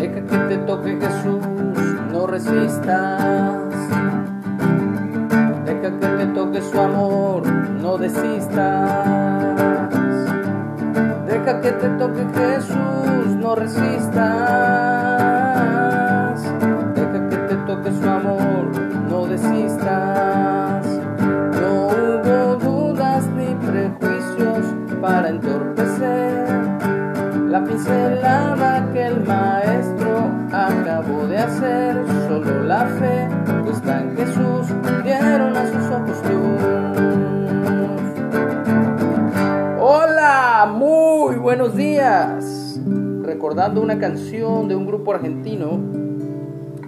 Deja que te toque Jesús, no resistas. Deja que te toque su amor, no desistas. Deja que te toque Jesús, no resistas. Deja que te toque su amor, no desistas. No hubo dudas ni prejuicios para entorpecer la pincelada Solo la fe puesta en Jesús dieron a sus ojos luz. Hola, muy buenos días. Recordando una canción de un grupo argentino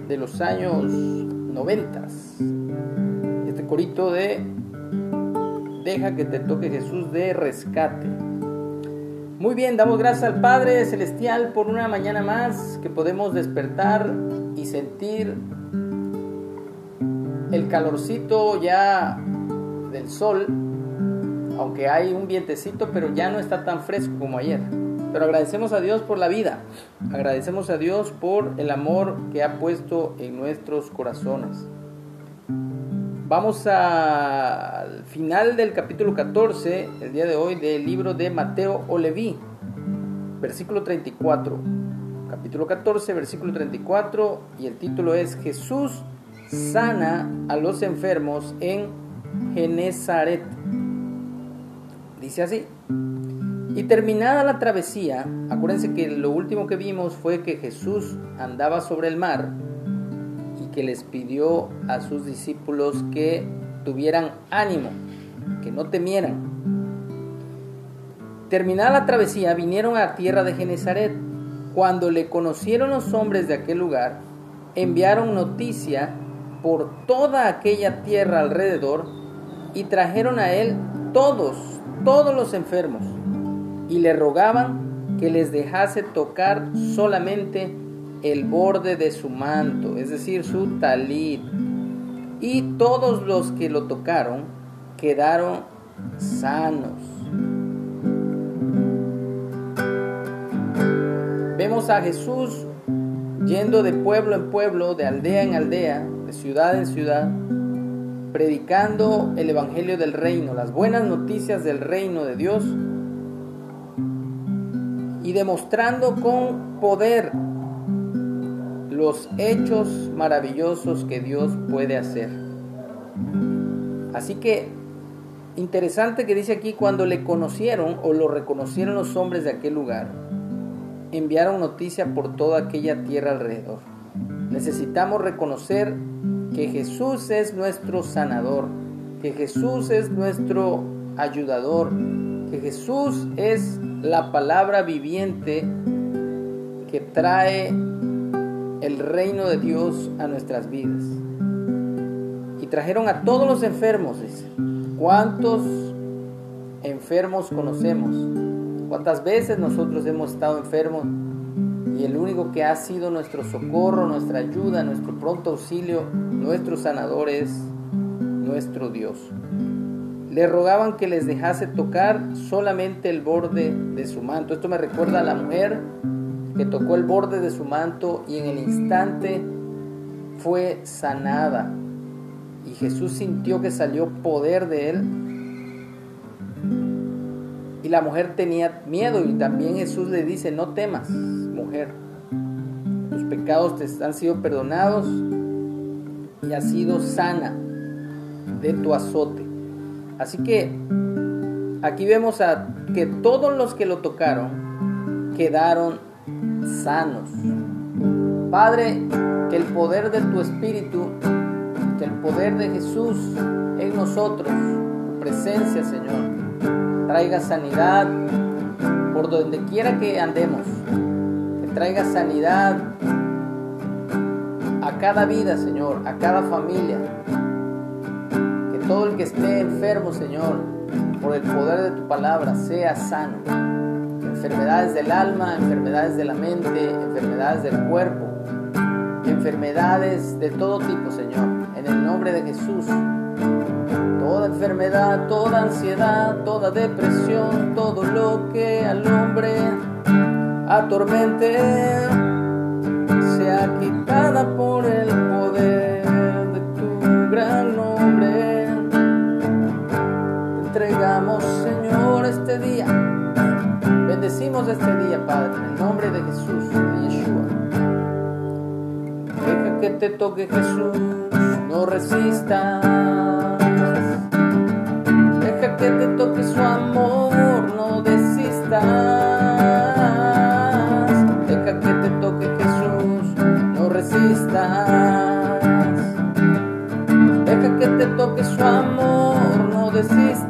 de los años 90. Este corito de Deja que te toque Jesús de rescate. Muy bien, damos gracias al Padre Celestial por una mañana más que podemos despertar y sentir el calorcito ya del sol, aunque hay un vientecito, pero ya no está tan fresco como ayer. Pero agradecemos a Dios por la vida, agradecemos a Dios por el amor que ha puesto en nuestros corazones. Vamos al final del capítulo 14, el día de hoy, del libro de Mateo o Leví, versículo 34. Capítulo 14, versículo 34, y el título es Jesús sana a los enfermos en Genezaret. Dice así. Y terminada la travesía, acuérdense que lo último que vimos fue que Jesús andaba sobre el mar que les pidió a sus discípulos que tuvieran ánimo, que no temieran. Terminada la travesía, vinieron a tierra de Genezaret. Cuando le conocieron los hombres de aquel lugar, enviaron noticia por toda aquella tierra alrededor y trajeron a él todos, todos los enfermos, y le rogaban que les dejase tocar solamente el borde de su manto, es decir, su talit. Y todos los que lo tocaron quedaron sanos. Vemos a Jesús yendo de pueblo en pueblo, de aldea en aldea, de ciudad en ciudad, predicando el Evangelio del Reino, las buenas noticias del reino de Dios y demostrando con poder los hechos maravillosos que Dios puede hacer. Así que interesante que dice aquí cuando le conocieron o lo reconocieron los hombres de aquel lugar, enviaron noticia por toda aquella tierra alrededor. Necesitamos reconocer que Jesús es nuestro sanador, que Jesús es nuestro ayudador, que Jesús es la palabra viviente que trae el reino de Dios a nuestras vidas. Y trajeron a todos los enfermos, dice. ¿Cuántos enfermos conocemos? ¿Cuántas veces nosotros hemos estado enfermos? Y el único que ha sido nuestro socorro, nuestra ayuda, nuestro pronto auxilio, nuestro sanador es nuestro Dios. Le rogaban que les dejase tocar solamente el borde de su manto. Esto me recuerda a la mujer que tocó el borde de su manto y en el instante fue sanada. Y Jesús sintió que salió poder de él. Y la mujer tenía miedo y también Jesús le dice, no temas, mujer. Tus pecados te han sido perdonados y has sido sana de tu azote. Así que aquí vemos a que todos los que lo tocaron quedaron sanos. Padre, que el poder de tu Espíritu, que el poder de Jesús en nosotros, tu presencia, Señor, traiga sanidad por donde quiera que andemos, que traiga sanidad a cada vida, Señor, a cada familia, que todo el que esté enfermo, Señor, por el poder de tu palabra, sea sano. Enfermedades del alma, enfermedades de la mente, enfermedades del cuerpo, enfermedades de todo tipo, Señor, en el nombre de Jesús. Toda enfermedad, toda ansiedad, toda depresión, todo lo que al hombre atormente sea quitada por el poder de tu gran nombre. Entregamos, Señor, este día. Bendecimos este día, Padre, en el nombre de Jesús, de Yeshua. Deja que te toque Jesús, no resistas. Deja que te toque su amor, no desistas. Deja que te toque Jesús, no resistas. Deja que te toque su amor, no desistas.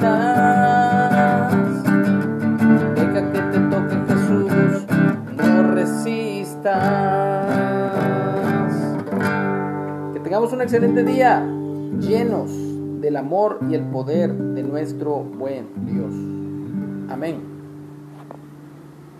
Deja que te toque Jesús, no resistas. Que tengamos un excelente día, llenos del amor y el poder de nuestro buen Dios. Amén.